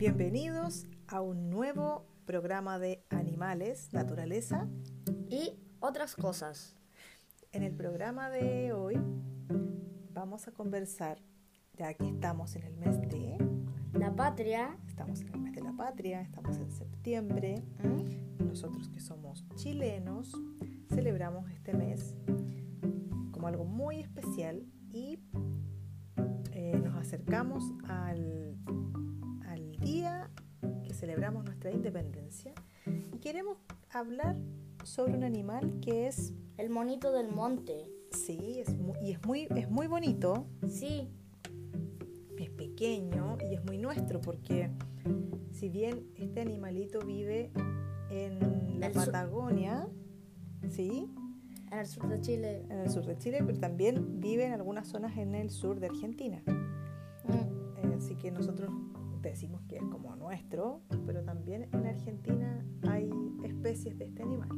Bienvenidos a un nuevo programa de animales, naturaleza. y otras cosas. En el programa de hoy vamos a conversar, ya que estamos en el mes de, La patria, estamos en el mes de la patria, estamos en septiembre. ¿Mm? Nosotros que somos chilenos celebramos este mes como algo muy especial y eh, nos acercamos al, celebramos nuestra independencia y queremos hablar sobre un animal que es, el monito del monte. sí, es mu- y es muy, es muy bonito, Sí, es pequeño y es muy nuestro porque si bien este animalito vive en la El sur- Patagonia, ¿sí? en el sur de Chile. en el sur de Chile, pero también vive en algunas zonas en el sur de Argentina. Mm. Eh, Así que nosotros decimos que es como nuestro, pero también en Argentina hay especies de este animal.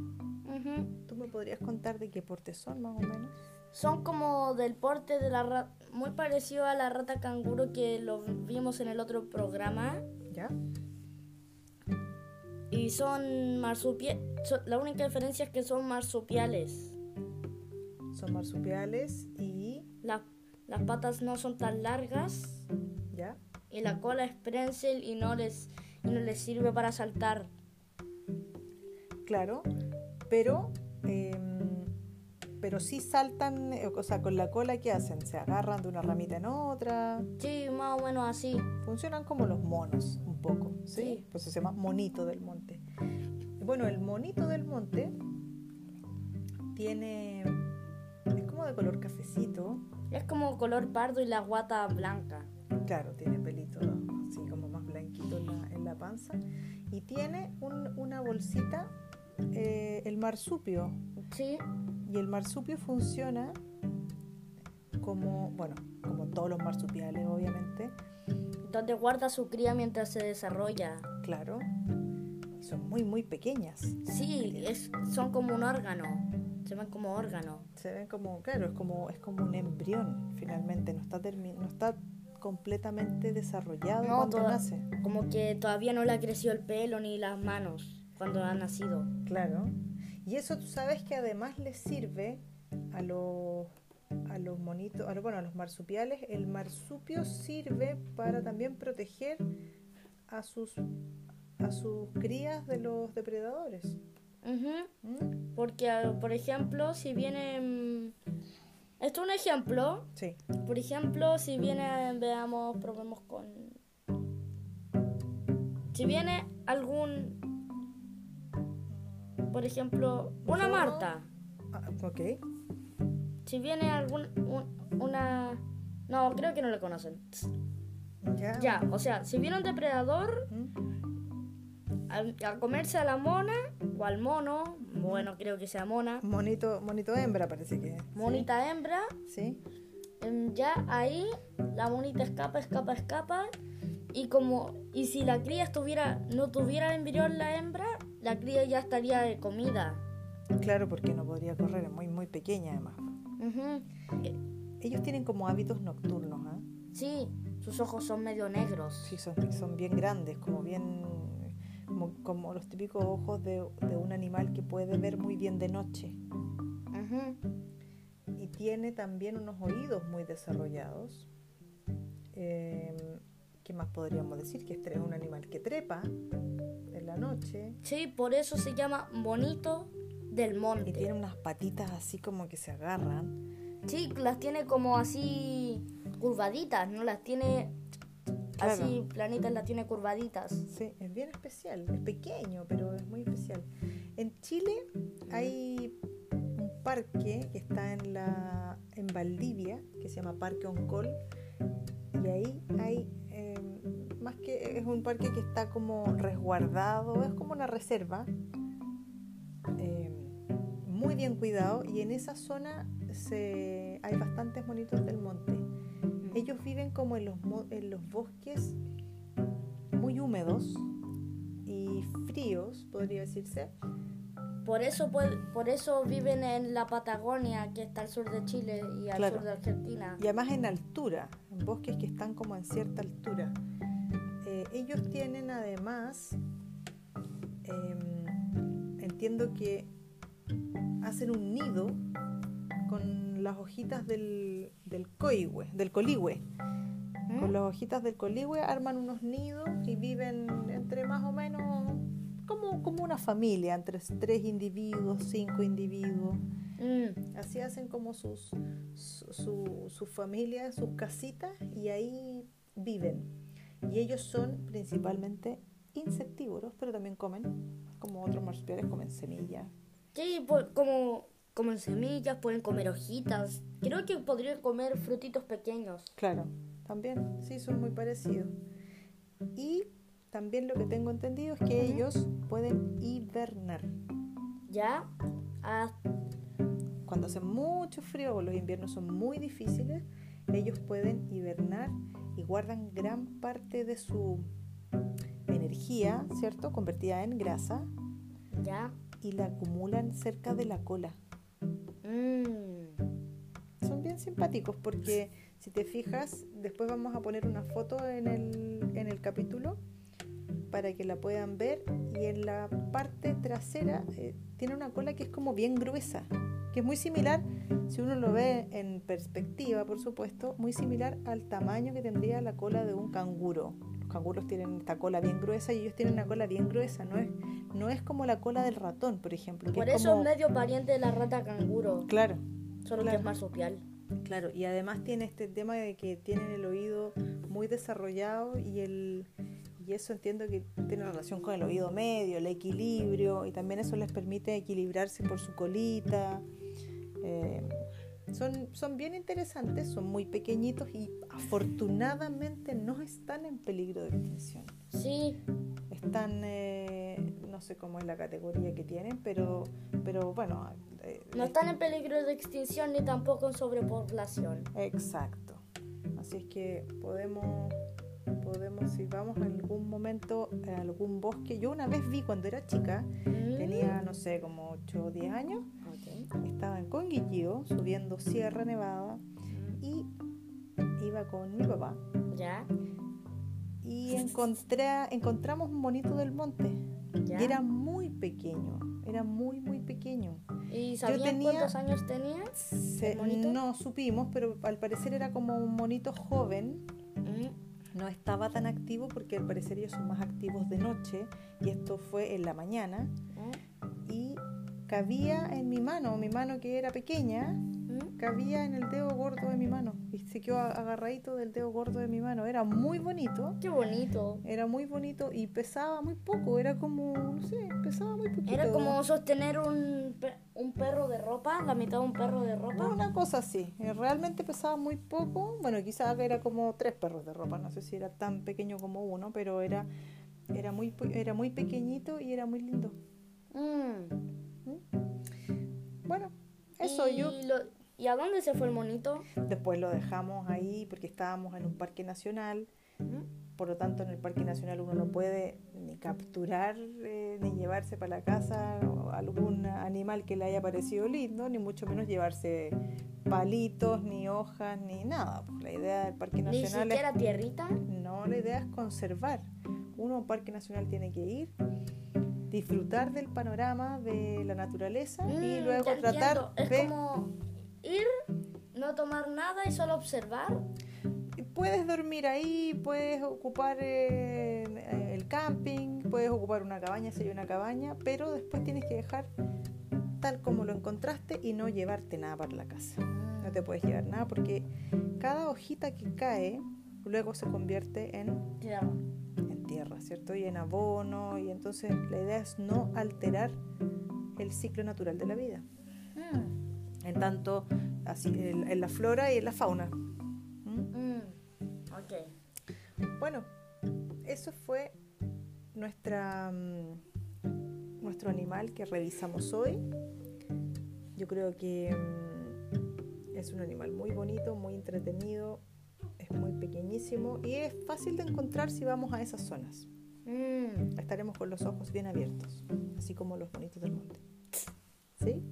¿Tú me podrías contar de qué porte son más o menos? Son como del porte de la rata, muy parecido a la rata canguro que lo vimos en el otro programa. ¿Ya? Y son marsupiales. La única diferencia es que son marsupiales. Son marsupiales y... La- las patas no son tan largas ¿Ya? Y la cola es prensil y no les, y no les sirve para saltar. Claro, pero... em, pero sí saltan, eh, o sea, con la cola, ¿qué hacen? Se agarran de una ramita en otra. Sí, más o menos así. Funcionan como los monos, un poco, ¿sí? Sí. Pues se llama monito del monte. Bueno, el monito del monte tiene. Es como de color cafecito. Es como color pardo y la guata blanca. Claro, tiene la, panza. Y tiene un- una bolsita, eh, el marsupio. Sí, Y el marsupio funciona como, bueno, como todos los marsupiales, obviamente. donde guarda su cría mientras se desarrolla. Claro. Y son muy, muy pequeñas. Sí, es, son como un órgano. Se ven como órgano. Se ven como, claro, es como, es como un embrión finalmente, no está, no está completamente desarrollado No, cuando nace. Como que todavía no le ha crecido el pelo ni las manos cuando ha nacido. Claro. Y eso tú sabes que además les sirve a los, a los monitos, a los, bueno, a los marsupiales, el marsupio sirve para también proteger a sus, a sus crías de los depredadores. ¿Mm? Porque, ah, por ejemplo, si viene... Esto es un ejemplo. Sí, Por ejemplo, si viene, veamos, probemos con... Si viene algún... Por ejemplo, una Marta. Ah, ok. Si viene algún... un- una... No, creo que no le conocen. Ya. Ya, o sea, si viene un depredador ¿Mm? a, a comerse a la mona o al mono, bueno, creo que sea mona, Monito, monito hembra parece que. es, ¿sí? monita hembra, Sí. em, ya ahí la monita escapa, escapa, escapa y como y si la cría estuviera no tuviera embrión la hembra, la cría ya estaría de comida. Claro, porque no podría correr, es muy, muy pequeña además. Ujú. Ellos tienen como hábitos nocturnos, ¿ah? Sí, sus ojos son medio negros. Sí, son, son bien grandes, como bien. Como, como los típicos ojos de, de un animal que puede ver muy bien de noche. Y tiene también unos oídos muy desarrollados. Eh, ¿Qué más podríamos decir? Que este es un animal que trepa en la noche Sí, por eso se llama bonito del monte. y tiene unas patitas así como que se agarran. Sí, las tiene como así curvaditas, no las tiene Claro. así planitas, las tiene curvaditas. Sí, es bien especial, es pequeño, pero es muy especial. En Chile hay un parque que está en la en Valdivia, que se llama Parque Oncol, y ahí hay eh, más que es un parque que está como resguardado, es como una reserva, eh, muy bien cuidado, y en esa zona se, hay bastantes monitos del monte. Ellos viven como en los, en los bosques muy húmedos y fríos, podría decirse. Por eso, puede- por eso viven en la Patagonia, que está al sur de Chile y al Claro. sur de Argentina. Y además en altura, en bosques que están como en cierta altura. Eh, Eh, ellos tienen además, em, entiendo que hacen un nido con las hojitas del, del coihue, del coligüe. Con ¿Mm? las hojitas del coligüe arman unos nidos y viven entre más o menos como, como una familia, entre tres individuos, cinco individuos. Mm, Así hacen como sus, su, su, su familia, sus casitas y ahí viven. Y ellos son principalmente insectívoros, pero también comen, como otros marsupiales, comen semillas. Sí, como comen semillas, pueden comer hojitas. Creo que podrían comer frutitos pequeños. Claro, también, sí, son muy parecidos. Y también lo que tengo entendido es que ellos pueden hibernar. ¿Ya? Ah, Cuando hace mucho frío o los inviernos son muy difíciles, ellos pueden hibernar y guardan gran parte de su energía, ¿cierto? Convertida en grasa ¿ya? y la acumulan cerca de la cola. Mm, Son bien simpáticos porque si te fijas, después vamos a poner una foto en el, en el capítulo para que la puedan ver y en la parte trasera eh, tiene una cola que es como bien gruesa, que es muy similar, si uno lo ve en perspectiva, por supuesto, muy similar al tamaño que tendría la cola de un canguro. Los canguros tienen esta cola bien gruesa y ellos tienen una cola bien gruesa, no no es como la cola del ratón, por ejemplo. que Por es eso como- es medio pariente de la rata canguro. Claro, Solo claro. que es marsupial. Claro, y además tiene este tema de que tienen el oído muy desarrollado y el y eso entiendo que tiene relación con el oído medio, el equilibrio, y también eso les permite equilibrarse por su colita. Eh, son, son bien interesantes, son muy pequeñitos y afortunadamente no están en peligro de extinción. Sí, Están, eh, no sé cómo es la categoría que tienen, pero, pero bueno. eh, no están en peligro de extinción ni tampoco en sobrepoblación. Exacto. Así es que podemos, podemos, si vamos en algún momento a algún bosque. Yo una vez vi cuando era chica, Mm, tenía, no sé, como 8 o 10 años, estaba en Conguillío subiendo Sierra Nevada y iba con mi papá ¿Ya? Y encontré, encontramos un monito del monte. ¿Ya? Y era muy pequeño, era muy, muy pequeño. ¿Y sabían tenía- cuántos años tenía? Se- no supimos, pero al parecer era como un monito joven Mm, no estaba tan activo porque al parecer ellos son más activos de noche y esto fue en la mañana mm, y cabía en mi mano, mi mano que era pequeña. Cabía en el dedo gordo de mi mano y se quedó agarradito del dedo gordo de mi mano. Era muy bonito, Qué bonito. era muy bonito y pesaba muy poco, era como, no sé, pesaba muy poquito. Era como sostener un, un perro de ropa, la mitad de un perro de ropa. Una cosa así, eh, realmente pesaba muy poco, bueno, quizás era como tres perros de ropa, no sé si era tan pequeño como uno, pero era, era, muy, era muy pequeñito y era muy lindo. Mm. Bueno, eso ¿Y yo lo- ¿Y a dónde se fue el monito? después lo dejamos ahí porque estábamos en un parque nacional, por lo tanto en el parque nacional uno no puede ni capturar eh, ni llevarse para la casa algún animal que le haya parecido lindo, ni mucho menos llevarse palitos, ni hojas, ni nada. Pues la idea del parque Ni nacional es siquiera tierrita. No, la idea es conservar. Uno a un parque nacional tiene que ir, disfrutar del panorama de la naturaleza y Mm, luego tratar entiendo. Es de... como ir, no tomar nada y solo observar. Puedes dormir ahí, puedes ocupar eh, eh, el camping, puedes ocupar una cabaña si hay una cabaña, pero después tienes que dejar tal como lo encontraste y no llevarte nada para la casa. No te puedes llevar nada porque cada hojita que cae luego se convierte en Tierra. en tierra, ¿cierto? Y en abono, y entonces la idea es no alterar el ciclo natural de la vida, Mm, en tanto así en, en la flora y en la fauna. ¿Mm? mm, ok. Bueno, eso fue nuestra mm, nuestro animal que revisamos hoy. Yo creo que es un animal muy bonito, muy entretenido, es muy pequeñísimo y es fácil de encontrar si vamos a esas zonas. Mm, estaremos con los ojos bien abiertos, así como los bonitos del monte. Sí.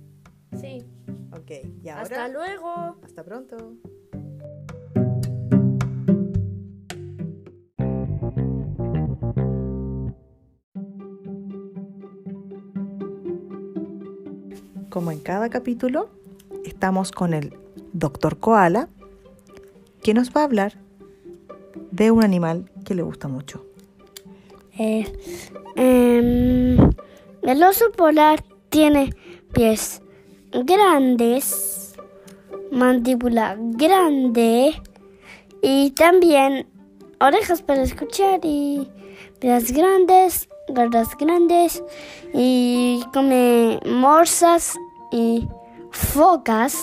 ¡Hasta luego! ¡Hasta pronto! Como en cada capítulo, estamos con el doctor Koala, que nos va a hablar de un animal que le gusta mucho. Em, el oso polar tiene pies grandes, mandíbula grande y también orejas para escuchar y pies grandes, garras grandes y come morsas y focas.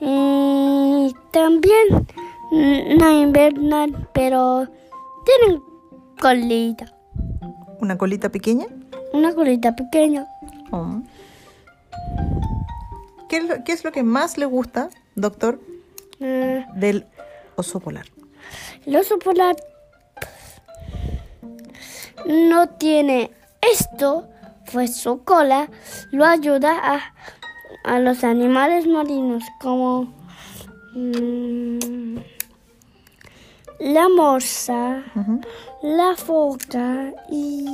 Y también no invernan, pero tienen colita. ¿Una colita pequeña? Una colita pequeña. Oh. ¿Qué, es lo, qué es lo que más le gusta, doctor, Eh, del oso polar? el oso polar no tiene esto, pues su cola lo ayuda a, a los animales marinos como mm, la morsa, la foca y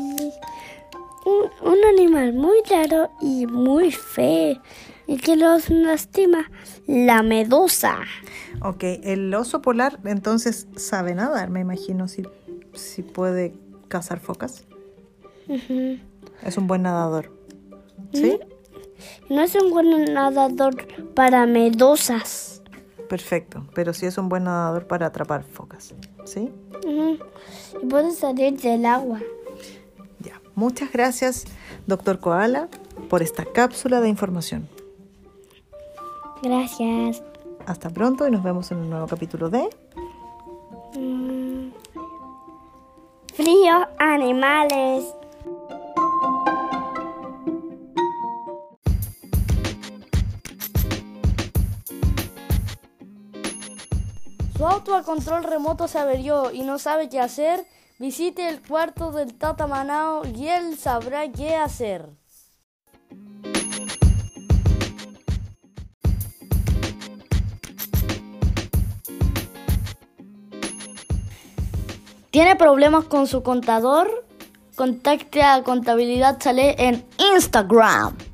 un, un animal muy raro y muy feo y que los lastima, la medusa. Ok, el oso polar entonces sabe nadar, me imagino, si, si puede cazar focas. Es un buen nadador. ¿Sí? No es un buen nadador para medusas. Perfecto, pero sí es un buen nadador para atrapar focas. ¿Sí? Y puede salir del agua. Muchas gracias, doctor Koala, por esta cápsula de información. Gracias. Hasta pronto y nos vemos en un nuevo capítulo de... Mm. Frío animales. Su auto a control remoto se averió y no sabe qué hacer. Visite el cuarto del Tata Manao y él sabrá qué hacer. ¿Tiene problemas con su contador? Contacte a Contabilidad Chale en Instagram.